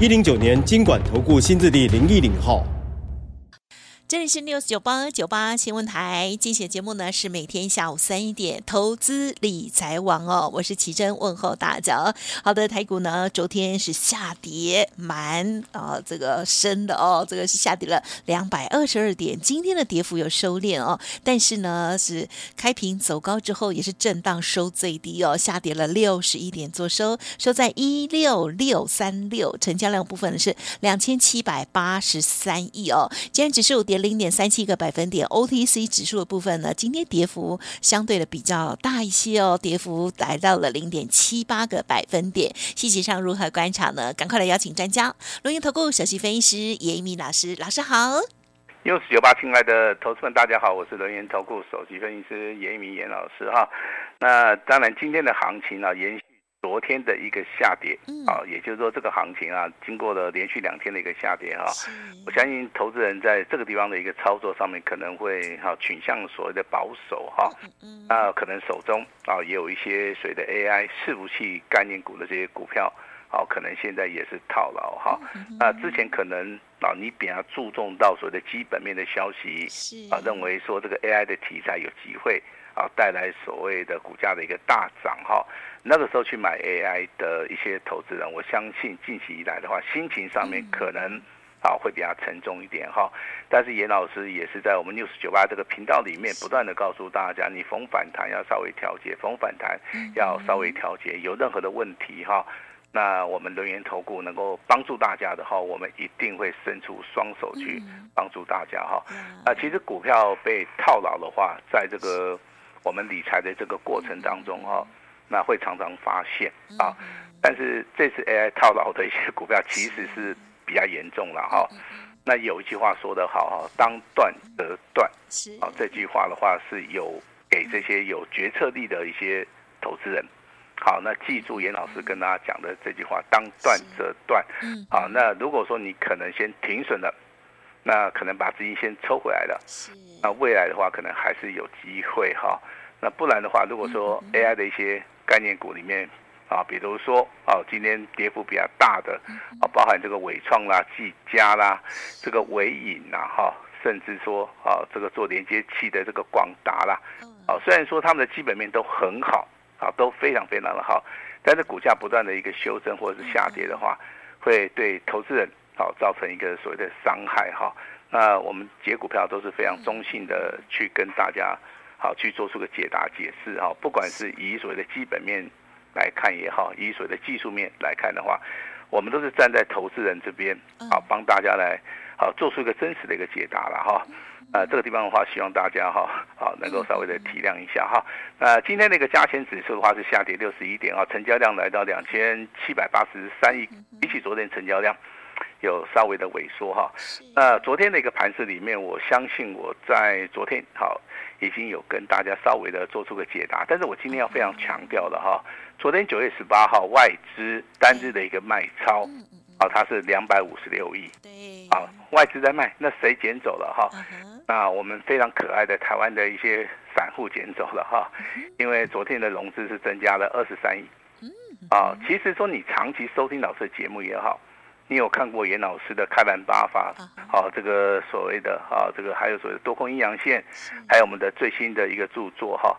一零九年金管投顾新字第零一零号。这里是 News 九八九八新闻台，精选节目呢是每天下午三点，投资理财王哦，我是奇珍问候大家。好的，台股呢昨天是下跌蛮啊、这个深的哦，这个是下跌了两百二十二点，今天的跌幅有收敛哦，但是呢是开平走高之后也是震荡收最低哦，下跌了六十一点，做收收在一六六三六，成交量部分是两千七百八十三亿哦，今天指数跌。零点三七个百分点，OTC 指数的部分呢，今天跌幅相对的比较大一些哦，跌幅来到了零点七八个百分点。细节上如何观察呢？赶快来邀请专家，龙岩投顾首席分析师严一民老师，老师好。又是九八，亲爱的投资们，大家好，我是龙岩投顾首席分析师严一民严老师哈。那当然，今天的行情、啊，延续。昨天的一个下跌，啊，也就是说这个行情啊，经过了连续两天的一个下跌哈，我相信投资人在这个地方的一个操作上面可能会哈倾向所谓的保守哈，那可能手中啊也有一些所谓的 AI 伺服器概念股的这些股票，啊，可能现在也是套牢哈，那之前可能啊你比较注重到所谓的基本面的消息，啊，认为说这个 AI 的题材有机会。啊，带来所谓的股价的一个大涨哈，那个时候去买 AI 的一些投资人，我相信近期以来的话，心情上面可能啊会比较沉重一点哈。但是严老师也是在我们 News 九八这个频道里面不断的告诉大家，你逢反弹要稍微调节，逢反弹要稍微调节，有任何的问题哈，那我们轮源投顾能够帮助大家的话，我们一定会伸出双手去帮助大家哈。啊，其实股票被套牢的话，在这个我们理财的这个过程当中哈，那会常常发现啊，但是这次 AI 套牢的一些股票其实是比较严重了哈。那有一句话说得好哈，当断则断，啊，这句话的话是有给这些有决策力的一些投资人。好，那记住严老师跟大家讲的这句话，当断则断。嗯好，那如果说你可能先停损了。那可能把资金先抽回来了，那未来的话可能还是有机会哈。那不然的话，如果说 AI 的一些概念股里面啊，比如说啊，今天跌幅比较大的啊，包含这个伟创啦、技嘉啦、这个伟影啦哈，甚至说啊，这个做连接器的这个广达啦，啊，虽然说他们的基本面都很好啊，都非常非常的好，但是股价不断的一个修正或者是下跌的话，会对投资人。好，造成一个所谓的伤害哈。那我们解股票都是非常中性的去跟大家好去做出个解答解释哈。不管是以所谓的基本面来看也好，以所谓的技术面来看的话，我们都是站在投资人这边好，帮大家来好做出一个真实的一个解答了哈。呃，这个地方的话，希望大家哈好能够稍微的体谅一下哈。那今天那个加权指数的话是下跌六十一点啊，成交量来到两千七百八十三亿，比起昨天成交量。有稍微的萎缩哈，那昨天的一个盘市里面，我相信我在昨天好已经有跟大家稍微的做出个解答，但是我今天要非常强调的哈，昨天九月十八号外资单日的一个卖超，啊，它是两百五十六亿，啊，外资在卖，那谁捡走了哈？那我们非常可爱的台湾的一些散户捡走了哈，因为昨天的融资是增加了二十三亿，啊，其实说你长期收听老师的节目也好。你有看过严老师的开盘八法？好，这个所谓的啊，这个还有所谓的多空阴阳线，还有我们的最新的一个著作哈，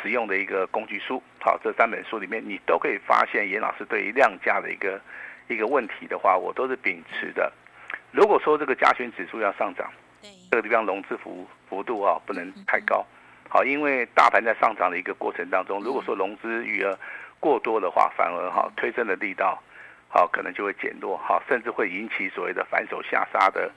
使用的一个工具书。好，这三本书里面，你都可以发现严老师对于量价的一个一个问题的话，我都是秉持的。如果说这个加权指数要上涨，这个地方融资幅幅度啊不能太高。好，因为大盘在上涨的一个过程当中，如果说融资余额过多的话，反而哈推升的力道。好，可能就会减弱，哈，甚至会引起所谓的反手下杀的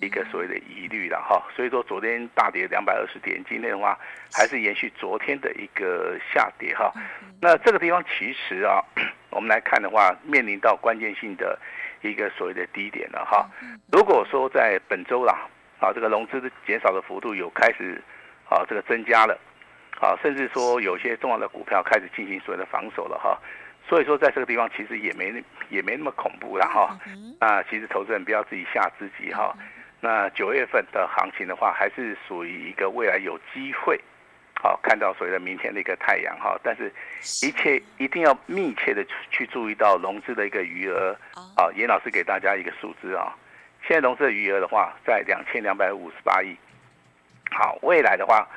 一个所谓的疑虑了，哈。所以说昨天大跌两百二十点，今天的话还是延续昨天的一个下跌，哈。那这个地方其实啊，我们来看的话，面临到关键性的一个所谓的低点了哈。如果说在本周啦，啊，这个融资的减少的幅度有开始啊这个增加了，啊，甚至说有些重要的股票开始进行所谓的防守了哈。所以说在这个地方其实也没也没那么恐怖了哈。那其实投资人不要自己吓自己哈。那九月份的行情的话，还是属于一个未来有机会。好，看到所谓的明天的一个太阳哈，但是一切一定要密切的去注意到融资的一个余额。好，严老师给大家一个数字啊，现在融资的余额的话在两千两百五十八亿。好，未来的话，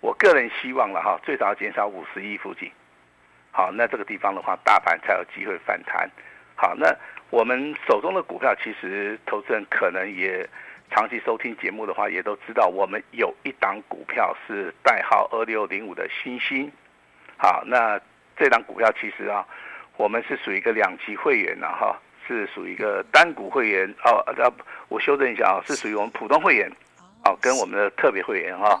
我个人希望了哈，最少要减少五十亿附近。好，那这个地方的话，大盘才有机会反弹。好，那我们手中的股票，其实投资人可能也。长期收听节目的话，也都知道我们有一档股票是代号二六零五的星星。好，那这档股票其实啊，我们是属于一个两级会员了哈，是属于一个单股会员哦。呃，我修正一下啊，是属于我们普通会员，哦，跟我们的特别会员哈。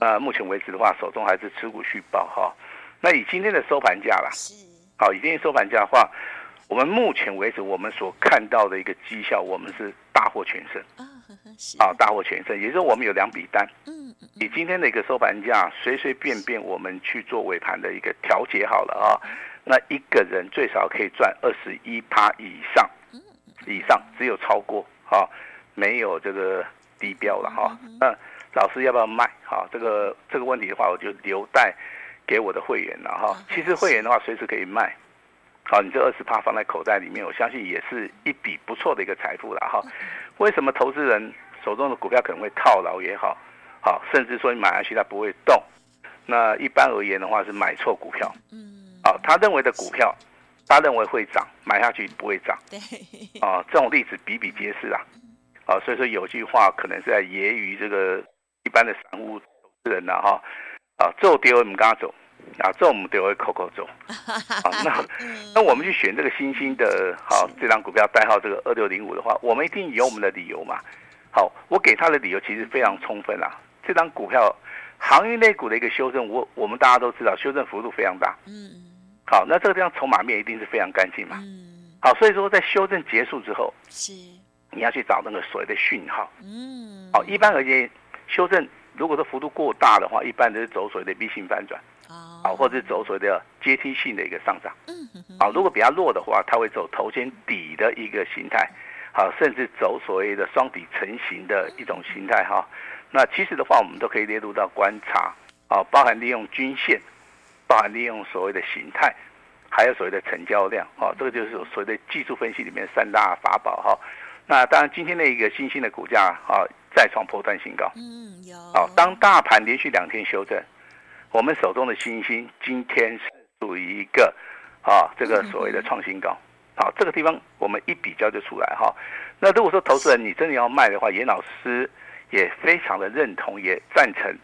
呃，目前为止的话，手中还是持股续报哈。那以今天的收盘价啦，好，以今天收盘价的话，我们目前为止我们所看到的一个绩效，我们是大获全胜。啊，大获全胜，也就是我们有两笔单。嗯，以今天的一个收盘价，随随便便我们去做尾盘的一个调节好了啊。那一个人最少可以赚二十一趴以上，以上只有超过哈，没有这个低标了哈。那老师要不要卖？哈，这个这个问题的话，我就留待给我的会员了哈。其实会员的话，随时可以卖。好，你这二十趴放在口袋里面，我相信也是一笔不错的一个财富了哈。为什么投资人？手中的股票可能会套牢也好，好，甚至说你买下去它不会动，那一般而言的话是买错股票，嗯，好，他认为的股票，他认为会涨，买下去不会涨，对，啊，这种例子比比皆是啊，啊，所以说有句话可能是在揶揄这个一般的散户投资人呐，哈，啊，做跌我们跟他走，啊，这我们都会扣扣走，好，那那我们去选这个新兴的，好，这张股票代号这个二六零五的话，我们一定有我们的理由嘛。好，我给他的理由其实非常充分啦。这张股票，航运类股的一个修正，我我们大家都知道，修正幅度非常大。嗯。好，那这个地方筹码面一定是非常干净嘛。嗯。好，所以说在修正结束之后，是你要去找那个所谓的讯号。嗯。好，一般而言，修正如果说幅度过大的话，一般都是走所谓的 V 型反转。哦。好，或者走所谓的阶梯性的一个上涨。嗯。啊，如果比较弱的话，它会走头肩底的一个形态。好，甚至走所谓的双底成型的一种形态哈。那其实的话，我们都可以列入到观察啊，包含利用均线，包含利用所谓的形态，还有所谓的成交量啊。这个就是所谓的技术分析里面三大法宝哈。那当然，今天的一个新兴的股价啊，再创破断新高。嗯，有。好，当大盘连续两天修正，我们手中的星星今天是属于一个啊，这个所谓的创新高。好，这个地方我们一比较就出来哈。那如果说投资人你真的要卖的话，严老师也非常的认同，也赞成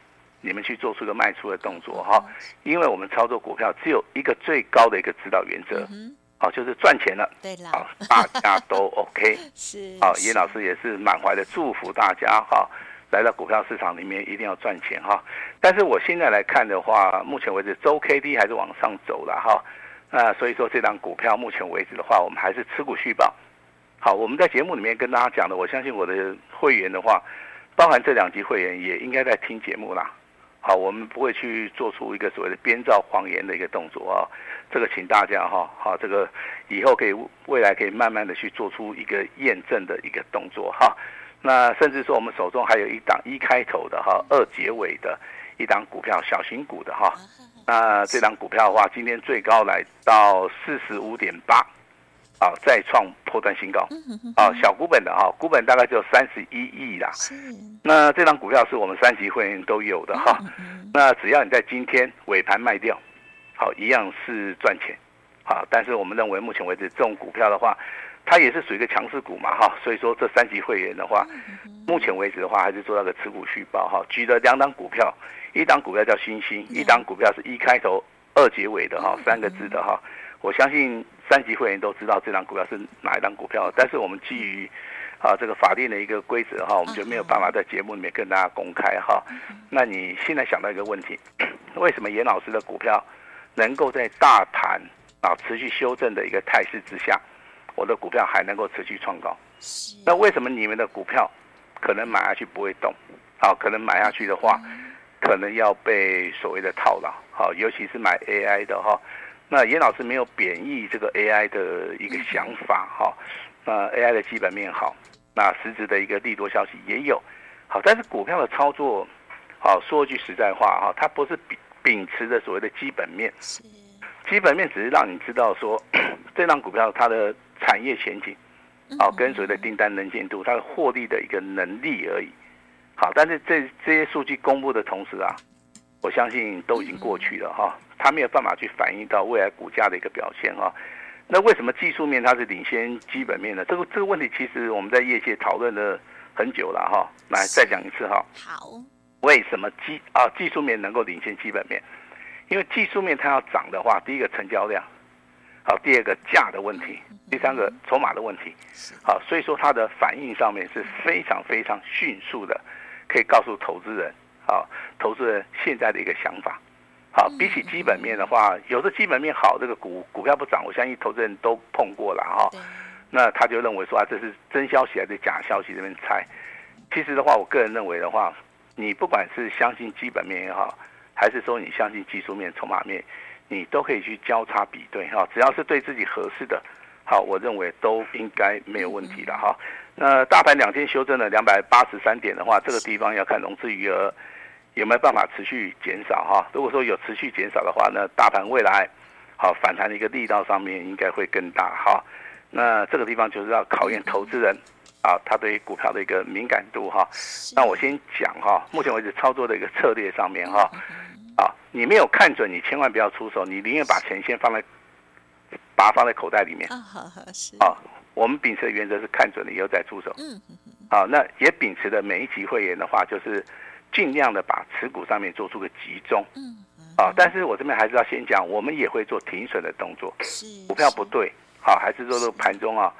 你们去做出一个卖出的动作哈。因为我们操作股票只有一个最高的一个指导原则，好，就是赚钱了。对了，好，大家都 OK。是。好，严老师也是满怀的祝福大家哈，来到股票市场里面一定要赚钱哈。但是我现在来看的话，目前为止周 K D 还是往上走了哈。那所以说，这档股票目前为止的话，我们还是持股续保。好，我们在节目里面跟大家讲的，我相信我的会员的话，包含这两级会员也应该在听节目啦。好，我们不会去做出一个所谓的编造谎言的一个动作啊。这个请大家哈，好，这个以后可以未来可以慢慢的去做出一个验证的一个动作哈。那甚至说，我们手中还有一档一开头的哈，二结尾的一档股票，小型股的哈。那这档股票的话，今天最高来到四十五点八，啊，再创破断新高，啊，小股本的哈，股本大概只有三十一亿啦。那这档股票是我们三级会员都有的哈。那只要你在今天尾盘卖掉，好，一样是赚钱，好。但是我们认为目前为止这种股票的话，它也是属于一个强势股嘛哈。所以说这三级会员的话，目前为止的话还是做到个持股续报哈。举了两档股票。一档股票叫星星，一档股票是一开头二结尾的哈，三个字的哈。我相信三级会员都知道这档股票是哪一档股票，但是我们基于啊这个法定的一个规则哈，我们就没有办法在节目里面跟大家公开哈。那你现在想到一个问题，为什么严老师的股票能够在大盘啊持续修正的一个态势之下，我的股票还能够持续创高。那为什么你们的股票可能买下去不会动？好，可能买下去的话，可能要被所谓的套牢。好，尤其是买 AI 的哈。那严老师没有贬义这个 AI 的一个想法哈。那 AI 的基本面好，那实质的一个利多消息也有。好，但是股票的操作，好，说句实在话哈，它不是秉秉持着所谓的基本面。基本面只是让你知道说，这档股票它的产业前景，好，跟随的订单能见度，它的获利的一个能力而已。好，但是这这些数据公布的同时啊，我相信都已经过去了哈，它没有办法去反映到未来股价的一个表现哈。那为什么技术面它是领先基本面呢？这个这个问题其实我们在业界讨论了很久了哈。来，再讲一次哈。好，为什么技啊技术面能够领先基本面？因为技术面它要涨的话，第一个成交量，好，第二个价的问题，第三个筹码的问题，好，所以说它的反应上面是非常非常迅速的，可以告诉投资人，好，投资人现在的一个想法，好，比起基本面的话，有的基本面好，这个股股票不涨，我相信投资人都碰过了哈，那他就认为说啊，这是真消息还是假消息这边猜，其实的话，我个人认为的话，你不管是相信基本面也好。还是说你相信技术面、筹码面，你都可以去交叉比对哈，只要是对自己合适的，好，我认为都应该没有问题的哈。那大盘两天修正了两百八十三点的话，这个地方要看融资余额有没有办法持续减少哈。如果说有持续减少的话，那大盘未来好反弹的一个力道上面应该会更大哈。那这个地方就是要考验投资人啊，他对股票的一个敏感度哈。那我先讲哈，目前为止操作的一个策略上面哈。啊，你没有看准，你千万不要出手，你宁愿把钱先放在，把它放在口袋里面。啊，好，好，是。啊，我们秉持的原则是看准了以后再出手。嗯嗯嗯。啊，那也秉持的每一级会员的话，就是尽量的把持股上面做出个集中。嗯嗯。啊，但是我这边还是要先讲，我们也会做停损的动作。是。股票不对，好，还是说这个盘中啊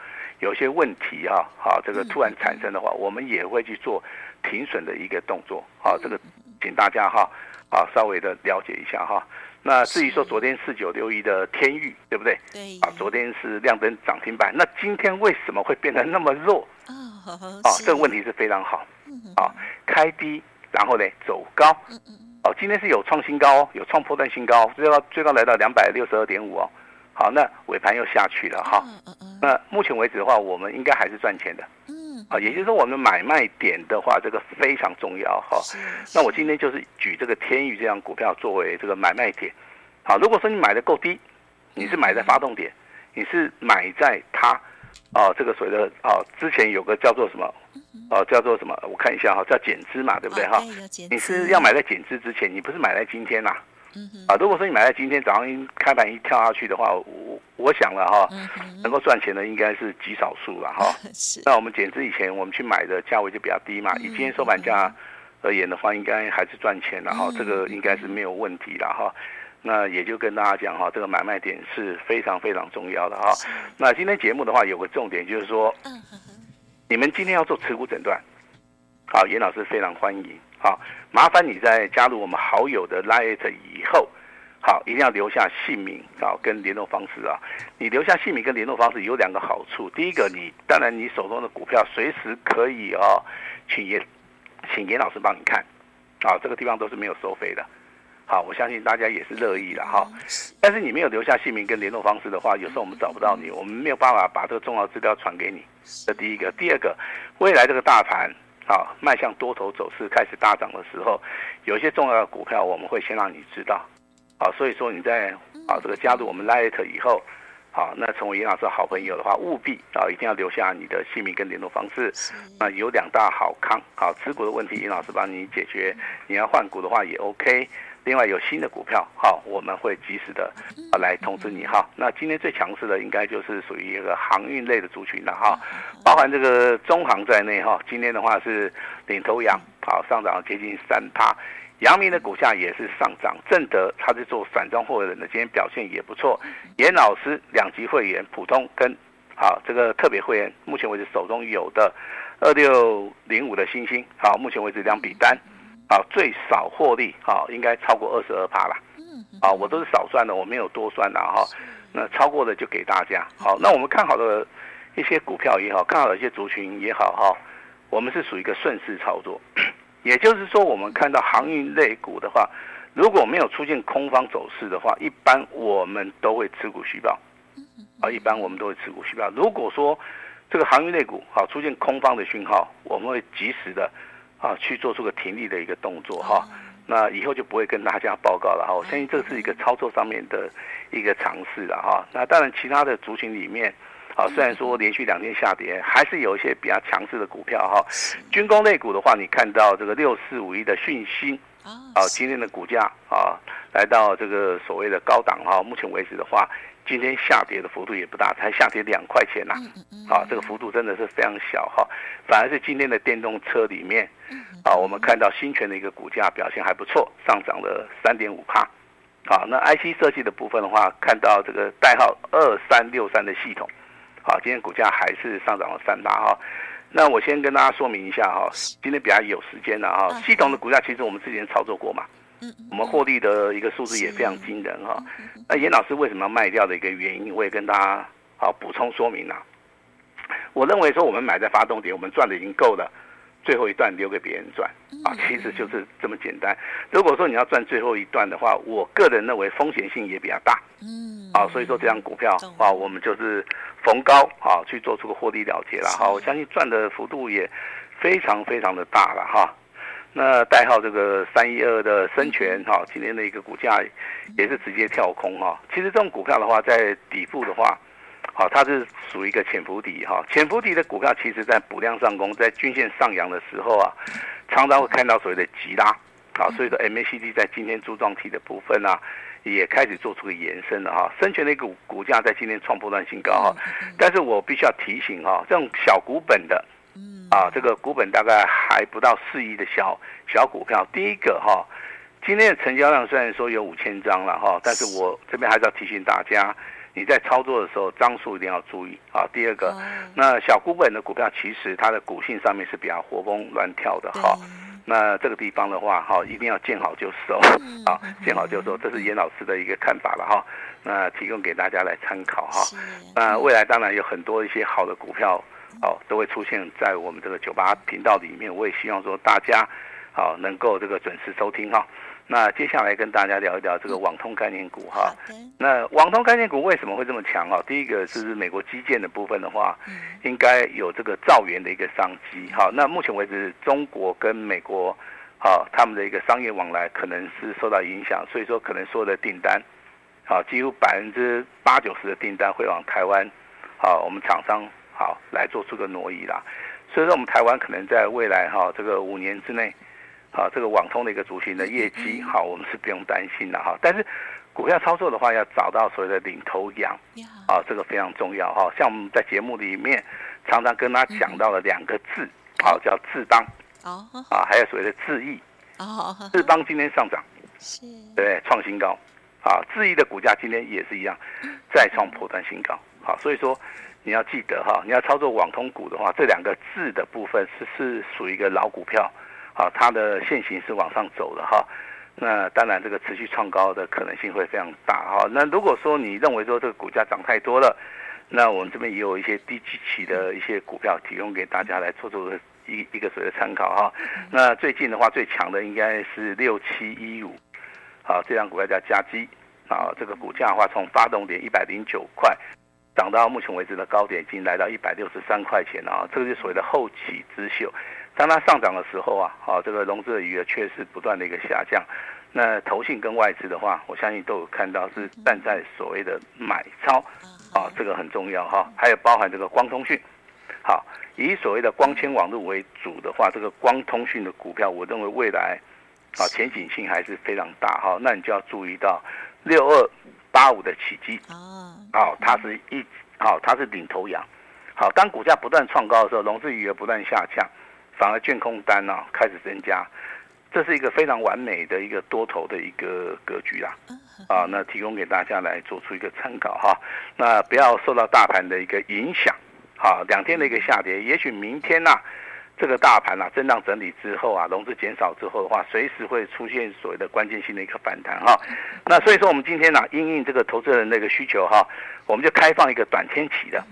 有些问题啊，好，这个突然产生的话，我们也会去做停损的一个动作。好，这个请大家哈。啊，稍微的了解一下哈。那至于说昨天四九六一的天域，对不对？对。啊，昨天是亮灯涨停板。那今天为什么会变得那么弱？啊，这个问题是非常好。啊，开低，然后呢走高。嗯嗯哦，今天是有创新高，有创破断新高，最高最高来到两百六十二点五哦。好，那尾盘又下去了哈。嗯嗯嗯那目前为止的话，我们应该还是赚钱的。啊，也就是说，我们买卖点的话，这个非常重要哈。那我今天就是举这个天宇这样股票作为这个买卖点。好，如果说你买的够低，你是买在发动点，你是买在它，哦，这个所谓的哦，之前有个叫做什么，哦，叫做什么？我看一下哈，叫减资嘛，对不对哈？你是要买在减资之前，你不是买在今天呐？啊，如果说你买在今天早上一开盘一跳下去的话，我我想了哈，能够赚钱的应该是极少数了哈。那我们减资以前我们去买的价位就比较低嘛，以今天收盘价而言的话，应该还是赚钱的哈，这个应该是没有问题的哈。那也就跟大家讲哈，这个买卖点是非常非常重要的哈。那今天节目的话有个重点就是说，你们今天要做持股诊断，好，严老师非常欢迎。好，麻烦你在加入我们好友的 Lite 以后，好，一定要留下姓名啊跟联络方式啊。你留下姓名跟联络方式有两个好处，第一个，你当然你手中的股票随时可以哦，请严请严老师帮你看，啊，这个地方都是没有收费的。好，我相信大家也是乐意的哈。但是你没有留下姓名跟联络方式的话，有时候我们找不到你，我们没有办法把这个重要资料传给你。这第一个，第二个，未来这个大盘。好，迈向多头走势开始大涨的时候，有一些重要的股票我们会先让你知道。好，所以说你在啊这个加入我们 Lite 以后，好，那成为严老师好朋友的话，务必啊一定要留下你的姓名跟联络方式。那有两大好康，好持股的问题，严老师帮你解决。你要换股的话也 OK。另外有新的股票，好，我们会及时的啊来通知你哈。那今天最强势的应该就是属于一个航运类的族群了哈，包含这个中航在内哈。今天的话是领头羊，好上涨接近三趴。阳明的股价也是上涨，正德他是做散装货运的，今天表现也不错。严老师两级会员普通跟好这个特别会员，目前为止手中有的二六零五的星星，好，目前为止两笔单。啊，最少获利啊，应该超过二十二趴了。嗯，啊，我都是少算的，我没有多算的哈。那超过的就给大家。好，那我们看好的一些股票也好，看好的一些族群也好，哈，我们是属于一个顺势操作。也就是说，我们看到航运类股的话，如果没有出现空方走势的话，一般我们都会持股续报。啊，一般我们都会持股续报。如果说这个航运类股好出现空方的讯号，我们会及时的啊去做出个停利的一个动作哈。那以后就不会跟大家报告了哈，我相信这是一个操作上面的一个尝试了哈。那当然，其他的族群里面，啊，虽然说连续两天下跌，还是有一些比较强势的股票哈。军工类股的话，你看到这个六四五一的讯息，啊，今天的股价啊来到这个所谓的高档哈，目前为止的话。今天下跌的幅度也不大，才下跌两块钱呐，啊，这个幅度真的是非常小哈，反而是今天的电动车里面，啊，我们看到新全的一个股价表现还不错，上涨了三点五趴，啊，那 IC 设计的部分的话，看到这个代号二三六三的系统，啊，今天股价还是上涨了三大哈，那我先跟大家说明一下哈，今天比较有时间了哈，系统的股价其实我们之前操作过嘛。我们获利的一个数字也非常惊人哈。那严老师为什么要卖掉的一个原因，我也跟大家好补充说明了。我认为说我们买在发动点，我们赚的已经够了，最后一段留给别人赚啊，其实就是这么简单。如果说你要赚最后一段的话，我个人认为风险性也比较大。嗯，啊，所以说这张股票啊，我们就是逢高啊去做出个获利了结了哈。我相信赚的幅度也非常非常的大了哈。那代号这个三一二的生全哈，今天的一个股价也是直接跳空哈。其实这种股票的话，在底部的话，好，它是属于一个潜伏底哈。潜伏底的股票，其实在补量上攻，在均线上扬的时候啊，常常会看到所谓的急拉啊。所以说 MACD 在今天柱状体的部分啊，也开始做出个延伸了哈。生全的一个股价在今天创波段新高哈，但是我必须要提醒哈，这种小股本的。啊，这个股本大概还不到四亿的小小股票，第一个哈，今天的成交量虽然说有五千张了哈，但是我这边还是要提醒大家，你在操作的时候张数一定要注意啊。第二个，那小股本的股票其实它的股性上面是比较活蹦乱跳的哈。那这个地方的话哈，一定要见好就收 啊，见好就收，这是严老师的一个看法了哈。那提供给大家来参考哈。那未来当然有很多一些好的股票。好，都会出现在我们这个九八频道里面。我也希望说大家，好能够这个准时收听哈。那接下来跟大家聊一聊这个网通概念股哈。那网通概念股为什么会这么强啊？第一个是美国基建的部分的话，应该有这个兆元的一个商机。好，那目前为止，中国跟美国，好他们的一个商业往来可能是受到影响，所以说可能所有的订单，好几乎百分之八九十的订单会往台湾，好我们厂商。好，来做出个挪移啦，所以说我们台湾可能在未来哈这个五年之内，好这个网通的一个族群的业绩好，我们是不用担心的哈。但是股票操作的话，要找到所谓的领头羊，啊这个非常重要哈。像我们在节目里面常常跟他讲到了两个字，好叫智邦，啊还有所谓的智易，智邦今天上涨，是，对创新高，啊智易的股价今天也是一样，再创破断新高，好所以说。你要记得哈，你要操作网通股的话，这两个字的部分是是属于一个老股票，啊，它的线型是往上走的哈。那当然，这个持续创高的可能性会非常大哈。那如果说你认为说这个股价涨太多了，那我们这边也有一些低基期的一些股票提供给大家来做做一一个所谓的参考哈。那最近的话，最强的应该是六七一五，好，这张股票叫加基，啊，这个股价的话从发动点一百零九块。涨到目前为止的高点已经来到一百六十三块钱了啊，这个就是所谓的后起之秀。当它上涨的时候啊，好，这个融资的余额确实不断的一个下降。那投信跟外资的话，我相信都有看到是站在所谓的买超啊，这个很重要哈。还有包含这个光通讯，好，以所谓的光纤网络为主的话，这个光通讯的股票，我认为未来啊前景性还是非常大哈。那你就要注意到六二。八五的起基哦，好，它是一好，它是领头羊。好，当股价不断创高的时候，融资余额不断下降，反而券空单呢、啊、开始增加，这是一个非常完美的一个多头的一个格局啦。啊，那提供给大家来做出一个参考哈。那不要受到大盘的一个影响。好，两天的一个下跌，也许明天呐、啊，这个大盘啊震荡整理之后啊，融资减少之后的话，随时会出现所谓的关键性的一个反弹哈。那所以说我们今天呢、啊，因应这个投资人的一个需求哈，我们就开放一个短天期的。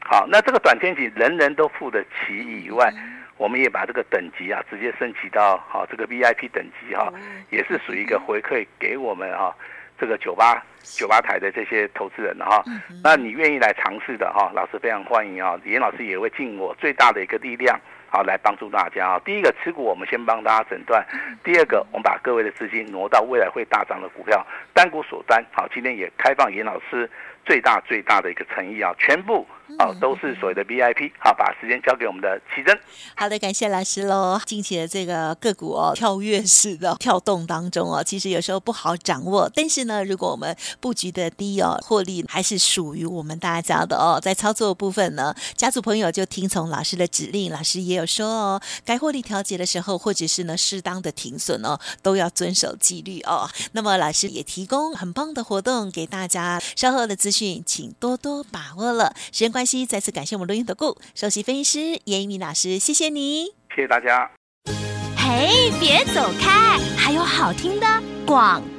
好，那这个短天期人人都付得起以外，我们也把这个等级啊直接升级到好这个 VIP 等级哈，也是属于一个回馈给我们哈这个酒吧酒吧台的这些投资人哈。那你愿意来尝试的哈，老师非常欢迎啊，严老师也会尽我最大的一个力量。好，来帮助大家啊！第一个持股，我们先帮大家诊断；第二个，我们把各位的资金挪到未来会大涨的股票，单股锁单。好，今天也开放严老师最大最大的一个诚意啊，全部。好，都是所谓的 VIP。好，把时间交给我们的奇珍。好的，感谢老师喽。近期的这个个股哦，跳跃式的跳动当中哦，其实有时候不好掌握。但是呢，如果我们布局的低哦，获利还是属于我们大家的哦。在操作部分呢，家族朋友就听从老师的指令。老师也有说哦，该获利调节的时候，或者是呢适当的停损哦，都要遵守纪律哦。那么老师也提供很棒的活动给大家，稍后的资讯请多多把握了。时间关系。再次感谢我们录音的顾首席分析师严一鸣老师，谢谢你，谢谢大家。嘿，别走开，还有好听的广告。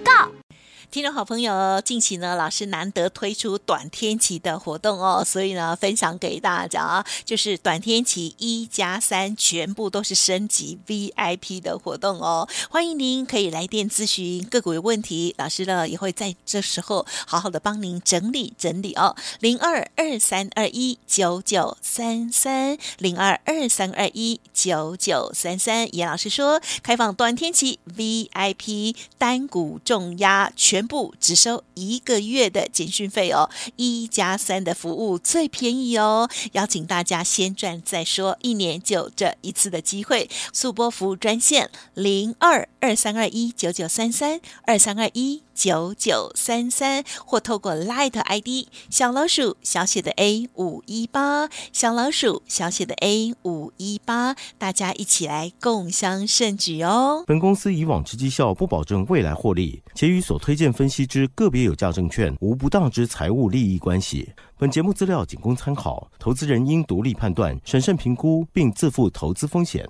听众好朋友，近期呢，老师难得推出短天期的活动哦，所以呢，分享给大家啊，就是短天期一加三，全部都是升级 VIP 的活动哦。欢迎您可以来电咨询个股有问题，老师呢也会在这时候好好的帮您整理整理哦。零二二三二一九九三三零二二三二一九九三三，严老师说开放短天期 VIP 单股重压全。不只收一个月的简讯费哦，一加三的服务最便宜哦，邀请大家先赚再说，一年就这一次的机会，速播服务专线零二二三二一九九三三二三二一。九九三三，或透过 Light ID 小老鼠小写的 A 五一八，小老鼠小写的 A 五一八，大家一起来共襄盛举哦。本公司以往之绩效不保证未来获利，且与所推荐分析之个别有价证券无不当之财务利益关系。本节目资料仅供参考，投资人应独立判断、审慎评估，并自负投资风险。